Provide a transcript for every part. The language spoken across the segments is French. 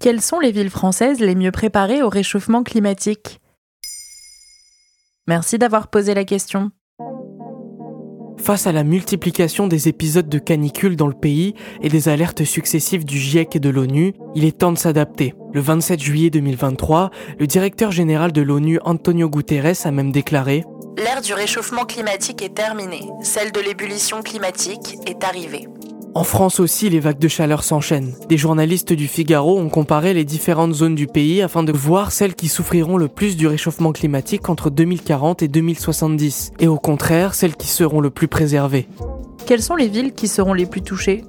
Quelles sont les villes françaises les mieux préparées au réchauffement climatique? Merci d'avoir posé la question. Face à la multiplication des épisodes de canicule dans le pays et des alertes successives du GIEC et de l'ONU, il est temps de s'adapter. Le 27 juillet 2023, le directeur général de l'ONU Antonio Guterres a même déclaré L'ère du réchauffement climatique est terminée, celle de l'ébullition climatique est arrivée. En France aussi, les vagues de chaleur s'enchaînent. Des journalistes du Figaro ont comparé les différentes zones du pays afin de voir celles qui souffriront le plus du réchauffement climatique entre 2040 et 2070, et au contraire celles qui seront le plus préservées. Quelles sont les villes qui seront les plus touchées?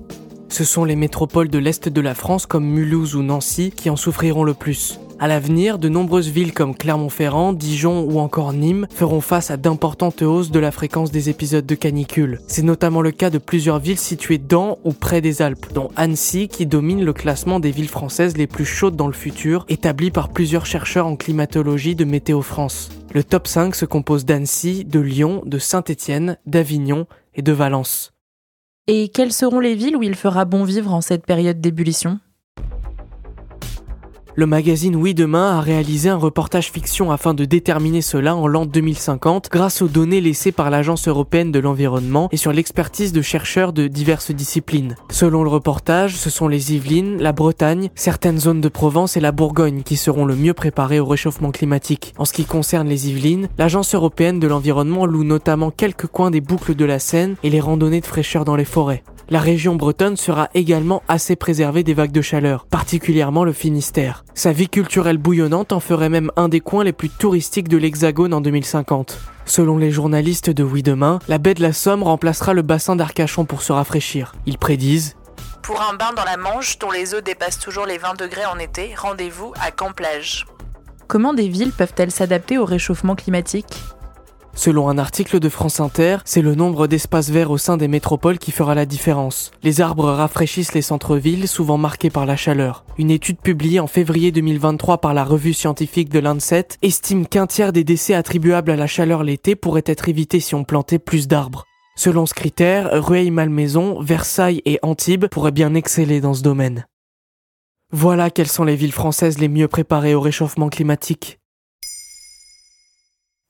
Ce sont les métropoles de l'Est de la France comme Mulhouse ou Nancy qui en souffriront le plus. À l'avenir, de nombreuses villes comme Clermont-Ferrand, Dijon ou encore Nîmes feront face à d'importantes hausses de la fréquence des épisodes de canicule. C'est notamment le cas de plusieurs villes situées dans ou près des Alpes, dont Annecy qui domine le classement des villes françaises les plus chaudes dans le futur, établi par plusieurs chercheurs en climatologie de Météo France. Le top 5 se compose d'Annecy, de Lyon, de Saint-Étienne, d'Avignon et de Valence. Et quelles seront les villes où il fera bon vivre en cette période d'ébullition? Le magazine Oui Demain a réalisé un reportage fiction afin de déterminer cela en l'an 2050 grâce aux données laissées par l'Agence européenne de l'environnement et sur l'expertise de chercheurs de diverses disciplines. Selon le reportage, ce sont les Yvelines, la Bretagne, certaines zones de Provence et la Bourgogne qui seront le mieux préparées au réchauffement climatique. En ce qui concerne les Yvelines, l'Agence européenne de l'environnement loue notamment quelques coins des boucles de la Seine et les randonnées de fraîcheur dans les forêts. La région bretonne sera également assez préservée des vagues de chaleur, particulièrement le Finistère. Sa vie culturelle bouillonnante en ferait même un des coins les plus touristiques de l'Hexagone en 2050. Selon les journalistes de Oui Demain, la baie de la Somme remplacera le bassin d'Arcachon pour se rafraîchir. Ils prédisent Pour un bain dans la Manche dont les eaux dépassent toujours les 20 degrés en été, rendez-vous à Camp-Plage. Comment des villes peuvent-elles s'adapter au réchauffement climatique? Selon un article de France Inter, c'est le nombre d'espaces verts au sein des métropoles qui fera la différence. Les arbres rafraîchissent les centres-villes, souvent marqués par la chaleur. Une étude publiée en février 2023 par la revue scientifique de Lancet estime qu'un tiers des décès attribuables à la chaleur l'été pourraient être évités si on plantait plus d'arbres. Selon ce critère, Rueil-Malmaison, Versailles et Antibes pourraient bien exceller dans ce domaine. Voilà quelles sont les villes françaises les mieux préparées au réchauffement climatique.